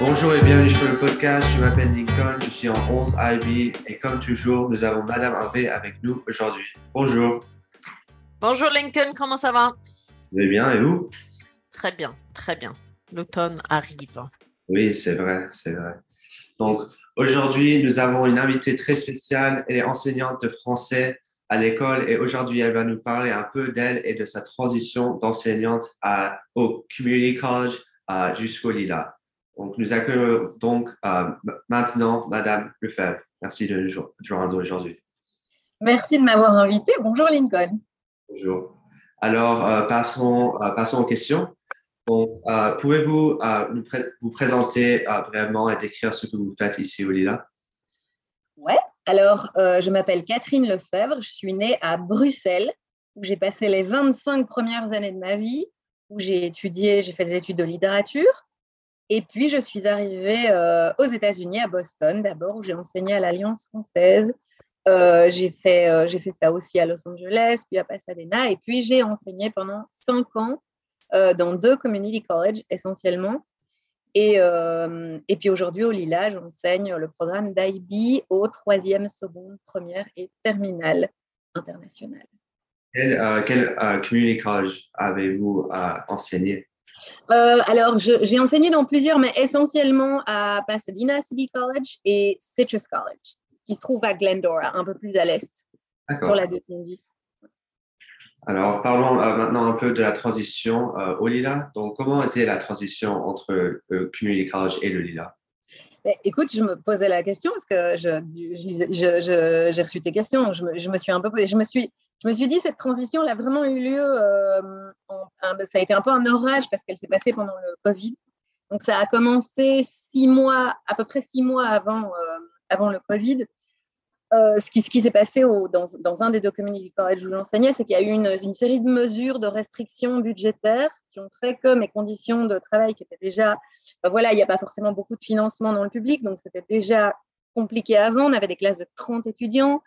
Bonjour et bienvenue sur le podcast. Je m'appelle Lincoln, je suis en 11 IB et comme toujours, nous avons Madame Harvey avec nous aujourd'hui. Bonjour. Bonjour Lincoln, comment ça va? Vous allez bien et vous? Très bien, très bien. L'automne arrive. Oui, c'est vrai, c'est vrai. Donc aujourd'hui, nous avons une invitée très spéciale. Elle est enseignante de français à l'école et aujourd'hui, elle va nous parler un peu d'elle et de sa transition d'enseignante au Community College jusqu'au Lila. Donc, nous accueillons donc euh, maintenant Madame Lefebvre. Merci de nous joindre aujourd'hui. Merci de m'avoir invité. Bonjour Lincoln. Bonjour. Alors, euh, passons, euh, passons aux questions. Donc, pouvez-vous vous présenter vraiment et décrire ce que vous faites ici au Lila? Oui. Alors, je m'appelle Catherine Lefebvre. Je suis née à Bruxelles, où j'ai passé les 25 premières années de ma vie, où j'ai étudié, j'ai fait des études de littérature. Et puis, je suis arrivée euh, aux États-Unis, à Boston d'abord, où j'ai enseigné à l'Alliance française. Euh, j'ai fait, euh, ça aussi à Los Angeles, puis à Pasadena. Et puis, j'ai enseigné pendant cinq ans dans deux community colleges essentiellement. Et, puis aujourd'hui, au Lila, j'enseigne le programme d'IB au troisième, seconde, première et terminale internationale. Quel community college avez-vous enseigné? Euh, alors, j'ai enseigné dans plusieurs, mais essentiellement à Pasadena City College et Citrus College, qui se trouve à Glendora, un peu plus à l'est, sur la 210. Alors, parlons euh, maintenant un peu de la transition euh, au Lila. Donc, comment était la transition entre le Community College et le Lila? Écoute, je me posais la question parce que j'ai reçu tes questions. Je me, je me, suis un peu. Je me suis, je me suis dit, cette transition elle a vraiment eu lieu, euh, ça a été un peu un orage parce qu'elle s'est passée pendant le Covid. Donc, ça a commencé six mois, à peu près six mois avant, euh, avant le Covid. Euh, ce qui, s'est passé dans, un des deux community colleges où j'enseignais, c'est qu'il y a eu une, série de mesures de restrictions budgétaires qui ont fait que mes conditions de travail, qui étaient déjà, voilà, il n'y a pas forcément beaucoup de financement dans le public, donc c'était déjà compliqué avant. On avait des classes de 30 étudiants.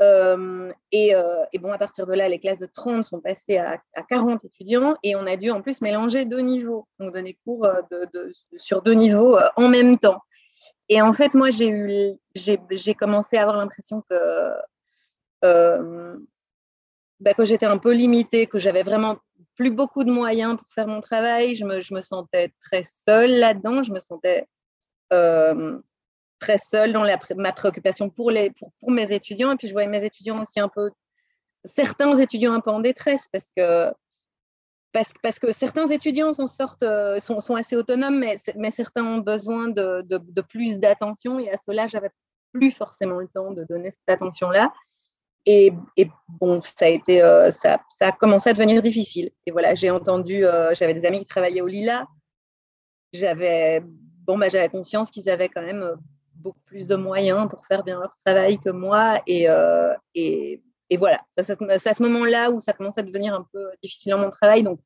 Euh, euh, et, bon, à partir de là, les classes de 30 sont passées à, 40 étudiants et on a dû en plus mélanger deux niveaux, donc donner cours sur deux niveaux en même temps. Et en fait, moi, j'ai eu, j'ai commencé à avoir l'impression que, bah, que j'étais un peu limitée, que j'avais vraiment plus beaucoup de moyens pour faire mon travail. Je me, je me sentais très seule là-dedans. Je me sentais très seule dans ma préoccupation pour, les, pour, mes étudiants. Et puis, je voyais mes étudiants aussi un peu, certains étudiants un peu en détresse parce que, parce, que certains étudiants sont, sortent, euh, sont, assez autonomes, mais, certains ont besoin de, plus d'attention. Et à cela, j'avais plus forcément le temps de donner cette attention-là. Et, bon, ça a, été, euh, ça, a commencé à devenir difficile. Et voilà, j'ai entendu, euh, j'avais des amis qui travaillaient au Lila. J'avais bon, bah, conscience qu'ils avaient quand même beaucoup plus de moyens pour faire bien leur travail que moi. Euh, et, et, voilà, c'est à ce moment-là où ça commence à devenir un peu difficile dans mon travail. Donc,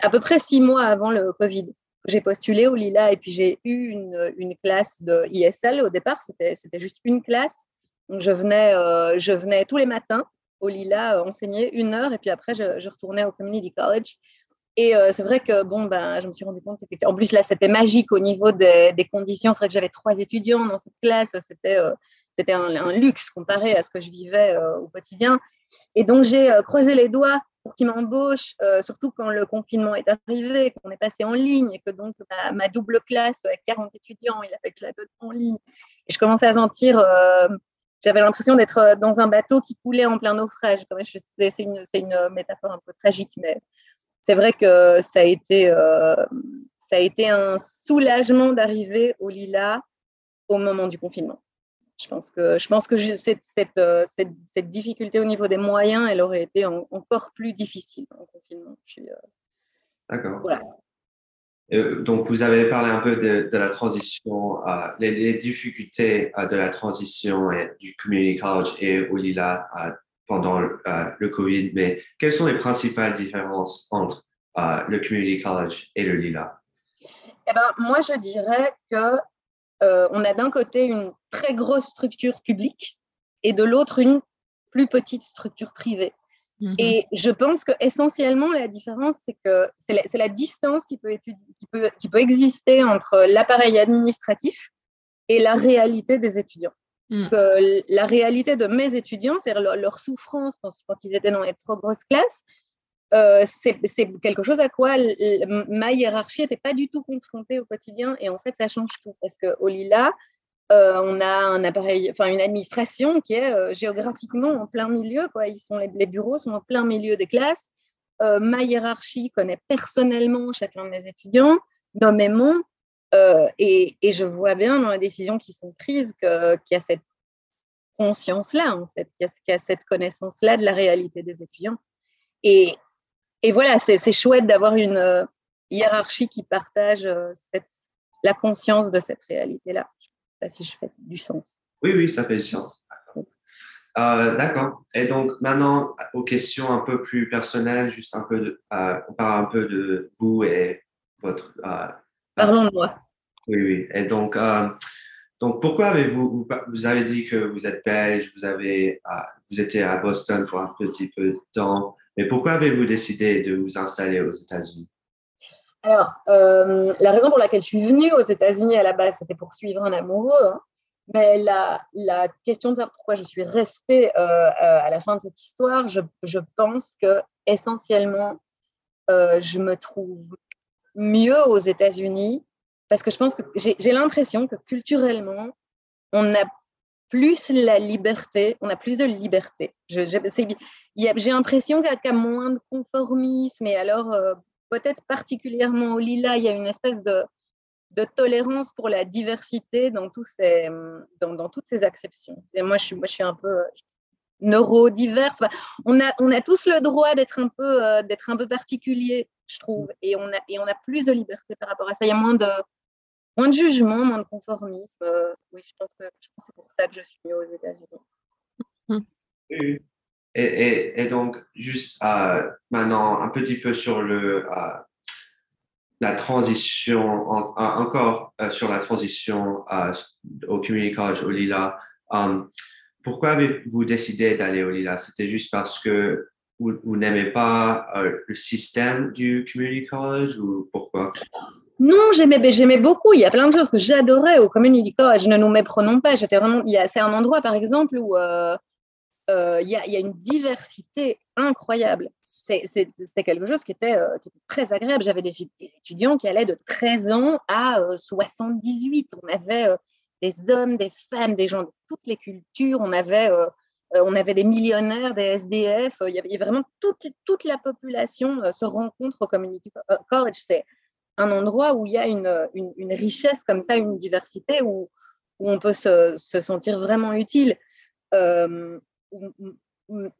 à peu près six mois avant le Covid, j'ai postulé au Lila et puis j'ai eu une, classe de ISL au départ. C'était juste une classe. Donc, je venais, euh, je venais tous les matins au Lila euh, enseigner une heure et puis après, je, retournais au Community College et euh, c'est vrai que bon, ben, je me suis rendu compte que en plus là, c'était magique au niveau des, conditions. C'est vrai que j'avais trois étudiants dans cette classe. C'était c'était un, luxe comparé à ce que je vivais euh, au quotidien. Et donc j'ai croisé les doigts pour qu'ils m'embauchent, surtout quand le confinement est arrivé, qu'on est passé en ligne et que donc ma, double classe avec 40 étudiants, il a fait que je la donne en ligne. Et je commençais à sentir j'avais l'impression d'être dans un bateau qui coulait en plein naufrage. C'est une, métaphore un peu tragique, mais c'est vrai que euh, ça a été un soulagement d'arriver au Lila au moment du confinement. Je pense que, je pense que cette, cette, euh, cette, cette, difficulté au niveau des moyens, elle aurait été encore plus difficile en confinement. Euh, D'accord. Voilà. donc, vous avez parlé un peu de, de la transition, les, les, difficultés de la transition et, du community college et au Lila pendant euh, le Covid, mais quelles sont les principales différences entre euh, le Community College et le Lila? Eh ben, moi, je dirais que euh, on a d'un côté une très grosse structure publique et de l'autre une plus petite structure privée. Mhm. Et je pense que essentiellement la différence, c'est que c'est la, distance qui peut, étudier, qui, peut, qui peut exister entre l'appareil administratif et la réalité des étudiants. Mm. Que la réalité de mes étudiants, c'est-à-dire leur, souffrance quand, ils étaient dans les trop grosses classes, euh, c'est quelque chose à quoi ma hiérarchie n'était pas du tout confrontée au quotidien. Et en fait, ça change tout. Parce qu'au Lila, euh, on a un appareil, une administration qui est euh, géographiquement en plein milieu. Quoi. Ils sont, les, bureaux sont en plein milieu des classes. ma hiérarchie connaît personnellement chacun de mes étudiants, nommément. Et, et, je vois bien dans les décisions qui sont prises qu'il y a cette conscience-là, en fait, qu'il y, a cette connaissance-là de la réalité des étudiants. Et, et voilà, c'est chouette d'avoir une euh, hiérarchie qui partage euh, cette, la conscience de cette réalité-là. Je ne sais pas si je fais du sens. Oui, oui, ça fait du sens. D'accord. Euh, et donc maintenant, aux questions un peu plus personnelles, juste un peu de, on parle un peu de vous et votre. Parlons de moi. Oui, oui. Et donc, donc pourquoi avez-vous, vous, avez dit que vous êtes belge, vous, avez, vous étiez à Boston pour un petit peu de temps. Mais pourquoi avez-vous décidé de vous installer aux États-Unis? Alors, euh, la raison pour laquelle je suis venue aux États-Unis à la base, c'était pour suivre un amoureux. Hein. Mais la, la, question de savoir pourquoi je suis restée euh, euh, à la fin de cette histoire, je, je pense que essentiellement, je me trouve mieux aux États-Unis parce que je pense que j'ai l'impression que culturellement, on a plus la liberté, on a plus de liberté. J'ai l'impression qu'il y a moins de conformisme et alors euh, peut-être particulièrement au Lila, il y a une espèce de, tolérance pour la diversité dans, ces, dans, toutes ces acceptions. Et moi, je suis, moi, je suis un peu neurodiverse. on, a, on a tous le droit d'être un, peu, euh, un peu particulier, je trouve, et on, a, et on a plus de liberté par rapport à ça. Il y a moins de, moins de jugement, moins de conformisme. Euh, oui, je pense que, c'est pour ça que je suis aux États-Unis. Et, donc, juste euh, maintenant, un petit peu sur le, euh, la transition, encore sur la transition au Community College au Lila. pourquoi avez-vous décidé d'aller au Lila? C'était juste parce que vous, vous n'aimez pas le système du Community College ou pourquoi? Non, j'aimais, j'aimais beaucoup. Il y a plein de choses que j'adorais au Community College. Ne nous méprenons pas. J'étais vraiment. c'est un endroit, par exemple, où euh, euh, il, y a, une diversité incroyable. C'est, quelque chose qui était, euh, très agréable. J'avais des, étudiants qui allaient de 13 ans à 78. On avait des hommes, des femmes, des gens de toutes les cultures. On avait, on avait des millionnaires, des SDF. Il y avait vraiment toute, toute la population se rencontre au Community College. C'est un endroit où il y a une, une, richesse comme ça, une diversité, où, où on peut se, se, sentir vraiment utile. Euh,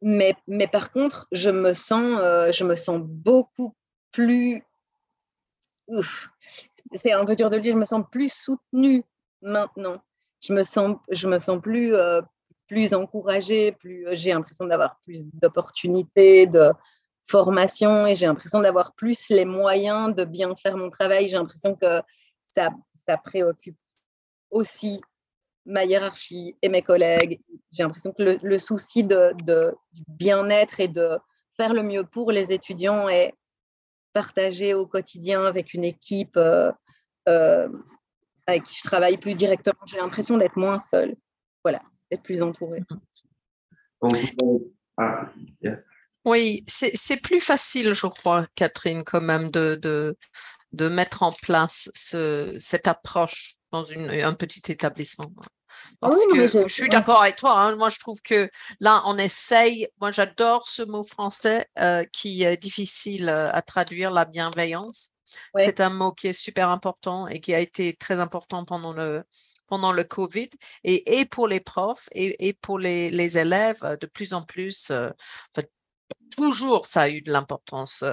mais, mais, par contre, je me sens, euh, je me sens beaucoup plus... C'est un peu dur de le dire, je me sens plus soutenue maintenant. Je me sens, je me sens plus, euh, plus encouragée, plus, j'ai l'impression d'avoir plus d'opportunités, de, formation et j'ai l'impression d'avoir plus les moyens de bien faire mon travail. J'ai l'impression que ça, ça préoccupe aussi ma hiérarchie et mes collègues. J'ai l'impression que le, souci de, du bien-être et de faire le mieux pour les étudiants est partagé au quotidien avec une équipe euh, euh, avec qui je travaille plus directement. J'ai l'impression d'être moins seule, voilà, d'être plus entourée. Ah, oui, c'est plus facile, je crois, Catherine, quand même, de, de, de mettre en place ce, cette approche dans une, un petit établissement. Parce que je, suis d'accord avec toi. Hein. Moi, je trouve que là, on essaye. Moi, j'adore ce mot français euh, qui est difficile euh, à traduire, la bienveillance. C'est un mot qui est super important et qui a été très important pendant le, pendant le Covid et, et pour les profs et, et pour les, les, élèves de plus en plus. Euh, toujours ça a eu de l'importance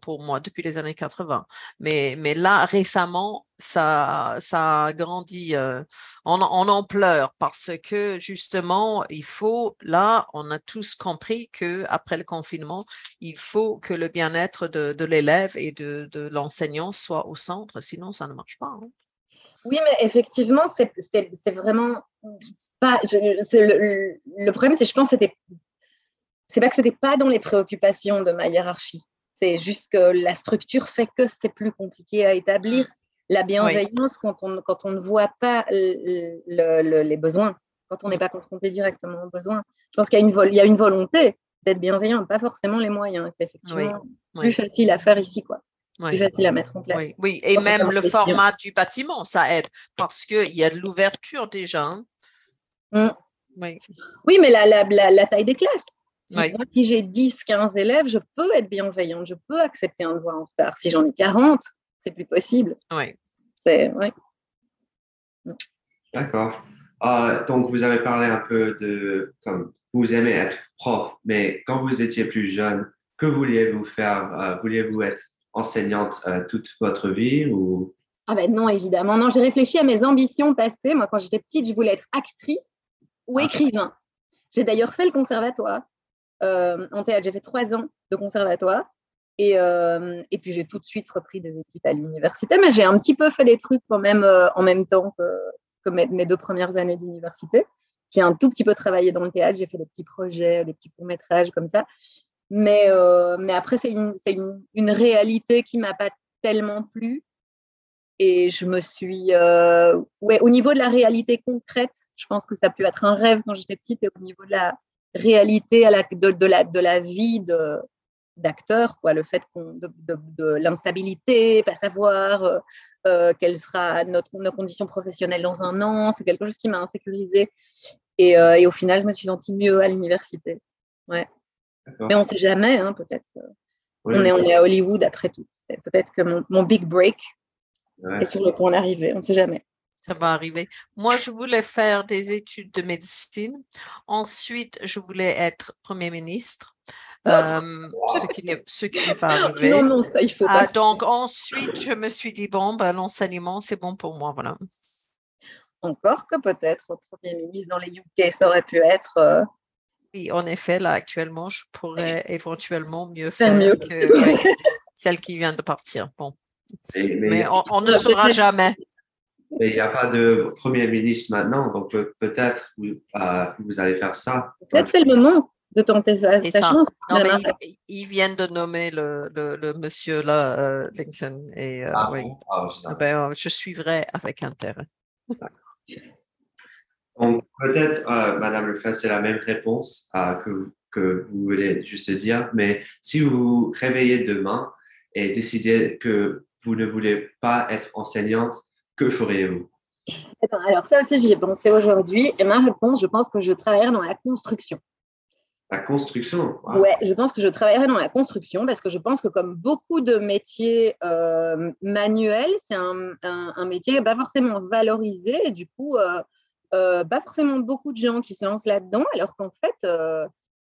pour moi depuis les années 80. Mais, mais là, récemment, ça, ça a grandi en, en, ampleur parce que justement, il faut, là, on a tous compris que après le confinement, il faut que le bien-être de, l'élève et de, de l'enseignant soit au centre, sinon ça ne marche pas. Hein. Oui, mais effectivement, c'est vraiment pas. Le, le, problème, c'est je pense que c'était c'est pas que c'était pas dans les préoccupations de ma hiérarchie. C'est juste que la structure fait que c'est plus compliqué à établir. La bienveillance, quand, on, quand on ne voit pas les besoins, quand on n'est pas confronté directement aux besoins. Je pense qu'il y, a une, il y a une volonté d'être bienveillant, pas forcément les moyens. C'est effectivement plus facile à faire ici. quoi. Plus facile à mettre en place. Oui, et même le format du bâtiment, ça aide parce qu'il y a de l'ouverture déjà. Hein. Mmh. Oui. oui, mais la, la, la, taille des classes. Si moi, si j'ai 10, 15 élèves, je peux être bienveillante, je peux accepter un devoir en retard. Si j'en ai 40, c'est plus possible. Oui. C'est, ouais. D'accord. Ah, donc, vous avez parlé un peu de comme vous aimez être prof, mais quand vous étiez plus jeune, que vouliez-vous faire euh, Vouliez-vous être enseignante euh, toute votre vie ou? Ah ben non, évidemment. Non, j'ai réfléchi à mes ambitions passées. Moi, quand j'étais petite, je voulais être actrice ou ah. écrivain. J'ai d'ailleurs fait le conservatoire en théâtre. J'ai fait trois ans de conservatoire. Et, et puis j'ai tout de suite repris des études à l'université, mais j'ai un petit peu fait des trucs quand même en même temps que, mes, deux premières années d'université. J'ai un tout petit peu travaillé dans le théâtre, j'ai fait des petits projets, des petits courts-métrages comme ça. Mais, euh, après, c'est une, réalité qui m'a pas tellement plu. Et je me suis. Euh, ouais, au niveau de la réalité concrète, je pense que ça peut être un rêve quand j'étais petite. Et au niveau de la réalité à la, de, de, la, de la vie de, d'acteur, quoi, le fait de, de, l'instabilité, pas savoir euh, euh, quelle sera notre, nos conditions professionnelles dans un an, c'est quelque chose qui m'a insécurisée. Et, euh, et, au final, je me suis sentie mieux à l'université. Ouais. Mais on ne sait jamais, hein, peut-être. on, est, on est à Hollywood après tout. Peut-être que mon, mon, big break est sur le point d'arriver, on ne sait jamais. Ça va arriver. Moi, je voulais faire des études de médecine. Ensuite, je voulais être Premier ministre. Euh, ce qui n'est pas arrivé. Non, non, ça, il faut pas. Ah, donc, ensuite, je me suis dit, bon, ben, l'enseignement, c'est bon pour moi, voilà. Encore que peut-être Premier ministre dans les UK, ça aurait pu être. Euh, oui, en effet, là, actuellement, je pourrais éventuellement mieux faire que celle qui vient de partir. Bon. Mais, on, ne saura jamais. Mais il n'y a pas de Premier ministre maintenant, donc peut-être vous, euh, vous allez faire ça. Peut-être c'est le moment de tenter sa, chance. ils, viennent de nommer le, le, monsieur là, euh, Lincoln. Et, euh, ah, oui. Ah, ah ben, euh, je suivrai avec intérêt. peut-être, Madame Lefebvre, c'est la même réponse que, que vous voulez juste dire, mais si vous vous réveillez demain et décidez que vous ne voulez pas être enseignante, que feriez-vous? Alors ça aussi, j'y ai pensé aujourd'hui. Et ma réponse, je pense que je travaillerai dans la construction. La construction Ouais, je pense que je travaillerai dans la construction parce que je pense que comme beaucoup de métiers euh, manuels, c'est un, un, métier pas forcément valorisé et du coup, euh, euh, pas forcément beaucoup de gens qui se lancent là-dedans alors qu'en fait,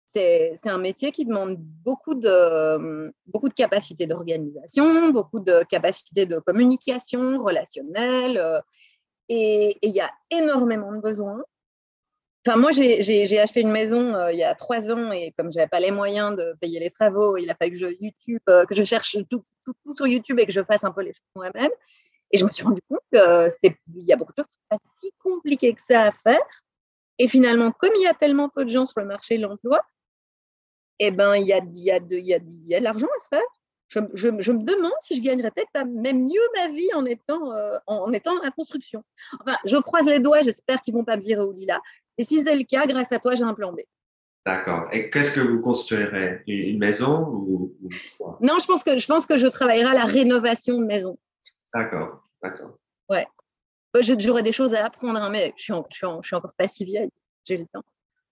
c'est un métier qui demande beaucoup de, beaucoup de capacités d'organisation, beaucoup de capacités de communication relationnelle et il y a énormément de besoins. Enfin, moi, j'ai acheté une maison euh, il y a trois ans et comme je n'avais pas les moyens de payer les travaux, il a fallu que je, YouTube, euh, que je cherche tout, sur YouTube et que je fasse un peu les choses moi-même. Et je me suis rendu compte qu'il y a beaucoup de choses qui sont pas si compliquées que ça à faire. Et finalement, comme il y a tellement peu de gens sur le marché de l'emploi, eh ben, il y a, y, a de, y, a, y a de l'argent à se faire. Je, je, je, me demande si je gagnerais peut-être même mieux ma vie en étant, euh, en, étant dans la construction. Enfin, je croise les doigts, j'espère qu'ils ne vont pas me virer au lilas. Et si c'est le cas, grâce à toi, j'ai un plan B. D'accord. Et qu'est-ce que vous construirez? Une maison ou, Non, je pense, que, je pense que je travaillerai à la rénovation de maison. D'accord, d'accord. Ouais. J'aurais des choses à apprendre, hein, mais je suis, je, suis je suis, encore pas si vieille. J'ai le temps.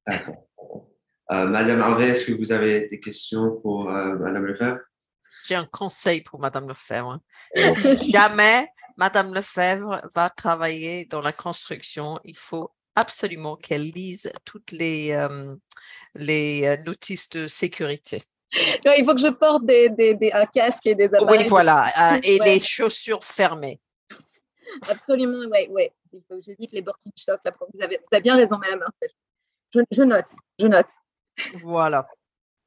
D'accord. Euh, Madame André, est-ce que vous avez des questions pour euh, Madame Lefebvre? J'ai un conseil pour Madame Lefebvre. si jamais Madame Lefebvre va travailler dans la construction, il faut absolument qu'elle lise toutes les, euh, les notices de sécurité. il faut que je porte des, des, un casque et des appareils. Oui, voilà, euh, et les chaussures fermées. Absolument, oui, oui. Il faut que j'évite les Birkenstock. Là, vous, avez, vous avez bien raison, Madame je, je, note, je note. Voilà.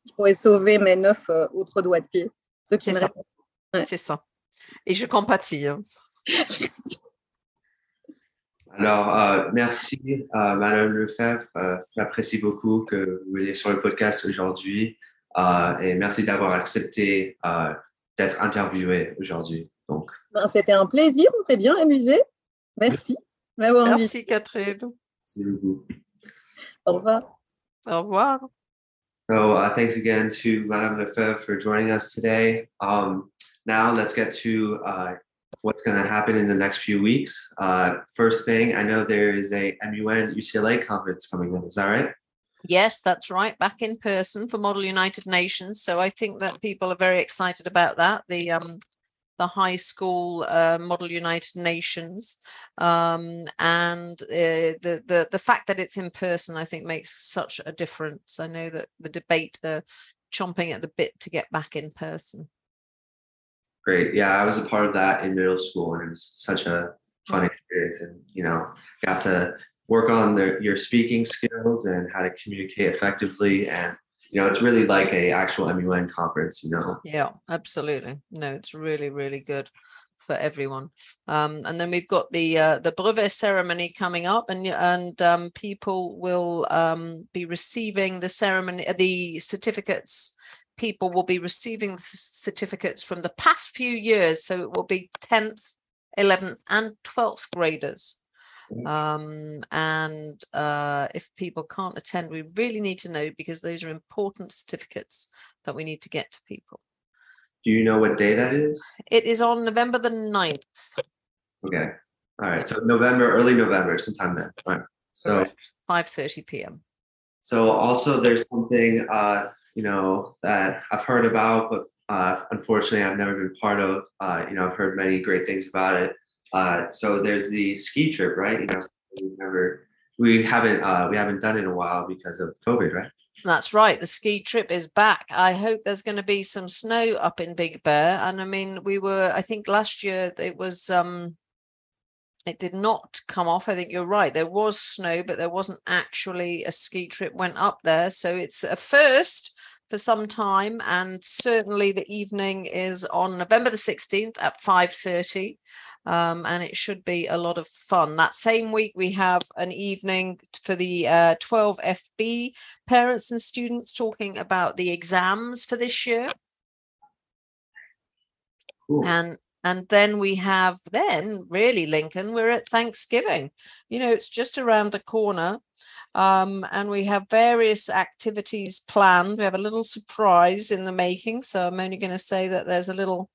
Je pourrais sauver mes neuf autres doigts de pied. C'est ça. C'est ça. Et je compatis. Hein. Alors, euh, merci, euh, Madame Lefebvre. Euh, J'apprécie beaucoup que vous veniez sur le podcast aujourd'hui euh, et merci d'avoir accepté euh, d'être interviewé aujourd'hui. Donc, Ben, C'était un plaisir, on s'est bien amusé. Merci. Merci Catherine. merci beaucoup. Au revoir. Au revoir. So, uh, thanks again to Madame Lefebvre for joining us today. Um, now, let's get to uh, what's going to happen in the next few weeks. Uh, first thing, I know there is a MUN UCLA conference coming in. Is that right? Yes, that's right. Back in person for Model United Nations. So I think that people are very excited about that. The um the high school uh, Model United Nations, um, and uh, the the the fact that it's in person, I think, makes such a difference. I know that the debate are chomping at the bit to get back in person. Great. Yeah, I was a part of that in middle school, and it was such a fun experience. And you know, got to work on your speaking skills and how to communicate effectively. And you know, it's really like a actual MUN conference. You know. Yeah, absolutely. No, it's really, really good for everyone. Um, and then we've got the uh, the brevet ceremony coming up, and and um, people will um, be receiving the ceremony, uh, the certificates. People will be receiving certificates from the past few years, so it will be tenth, eleventh, and twelfth graders. Mhm. Um, and uh, if people can't attend, we really need to know because those are important certificates that we need to get to people. Do you know what day that is? It is on November the 9th. Okay. All right. So November, early November, sometime then. All right. So. 5:30 p.m. So also there's something uh, you know that I've heard about, but uh, unfortunately I've never been part of. Uh, you know I've heard many great things about it. Uh, so there's the ski trip, right? You know we've never we haven't uh, we haven't done it in a while because of COVID, right? That's right. The ski trip is back. I hope there's going to be some snow up in Big Bear. And I mean, we were, I think last year it was, um, it did not come off. I think you're right. There was snow, but there wasn't actually a ski trip went up there. So it's a first for some time. And certainly the evening is on November the 16th at 5.30. Um, and it should be a lot of fun. That same week, we have an evening for the uh, 12 FB parents and students talking about the exams for this year. Cool. And and then we have then really Lincoln, we're at Thanksgiving. You know, it's just around the corner. Um, and we have various activities planned. We have a little surprise in the making. So I'm only going to say that there's a little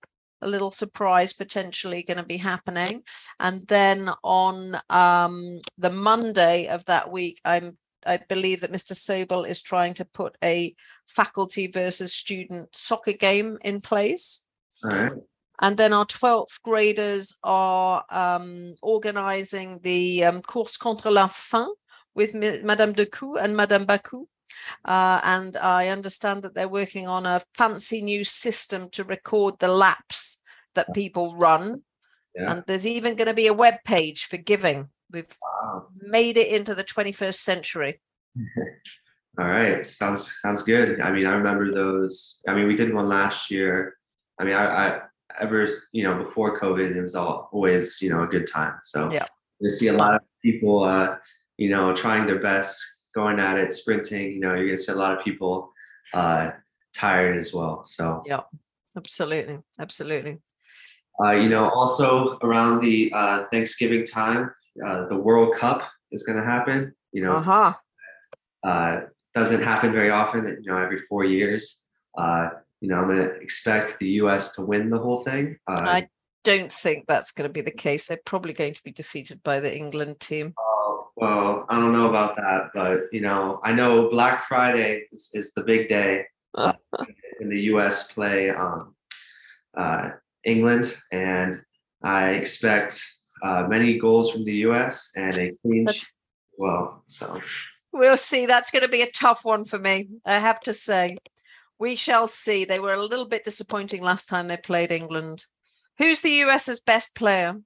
a little surprise potentially going to be happening. And then on um, the Monday of that week, I'm I believe that Mr. Sobel is trying to put a faculty versus student soccer game in place. Right. And then our 12th graders are um, organizing the um, Course contre la faim with Madame Decou and Madame Bakou. Uh, and I understand that they're working on a fancy new system to record the laps that people run. Yeah. And there's even going to be a web page for giving. We've Wow. made it into the 21st century. All right. Sounds sounds good. I mean, I remember those. I mean, we did one last year. I mean, I, I ever you know before COVID, it was all always you know a good time. So Yeah. we see a lot of people, uh, you know, trying their best, going at it, sprinting. You know, you're gonna see a lot of people uh, tired as well. So Yeah, absolutely. Absolutely. uh, you know, also around the uh, Thanksgiving time, uh, the World Cup is gonna happen. You know, Uh-huh. uh, doesn't happen very often, you know, every four years. Uh, you know, I'm going to expect the US to win the whole thing. Uh, I don't think that's going to be the case. They're probably going to be defeated by the England team. Well, I don't know about that, but, you know, I know Black Friday is, is the big day uh, when the US play um, uh, England, and I expect uh, many goals from the US and a clean well. So, We'll see. That's going to be a tough one for me, I have to say. We shall see. They were a little bit disappointing last time they played England. Who's the US's best player?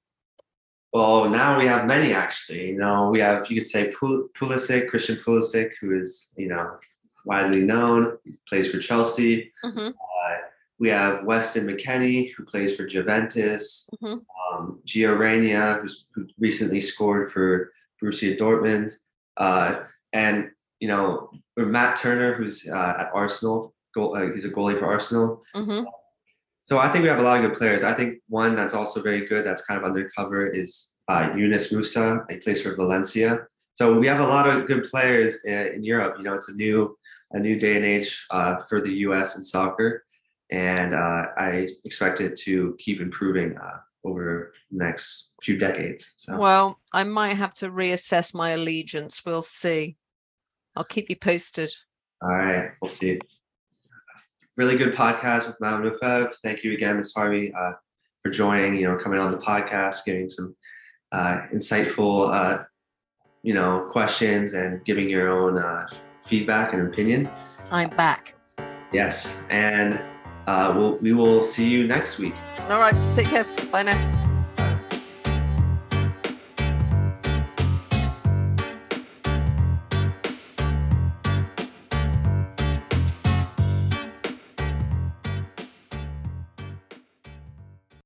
Well, now we have many actually. You know, we have you could say Pul- Pulisic, Christian Pulisic, who is you know widely known. He plays for Chelsea. Mhm. Uh, we have Weston McKennie, who plays for Juventus. Mhm. Um, Gio Reyna, who's, who recently scored for Borussia Dortmund. Uh, and, you know, or Matt Turner, who's uh, at Arsenal. Goal, uh, he's a goalie for Arsenal. Mhm. So I think we have a lot of good players. I think one that's also very good, that's kind of undercover, is uh, Yunus Musa. He plays for Valencia. So we have a lot of good players in, in Europe. You know, it's a new a new day and age uh, for the U.S. in soccer, and uh, I expect it to keep improving uh, over the next few decades. So Well, I might have to reassess my allegiance. We'll see. I'll keep you posted. all right, we'll see. Really good podcast with Madame Lefebvre. Thank you again, Ms. Harvey, uh, for joining. You know, coming on the podcast, giving some uh, insightful, uh, you know, questions and giving your own uh, feedback and opinion. I'm back. Yes, and uh, we'll, we will see you next week. All right. Take care. Bye now.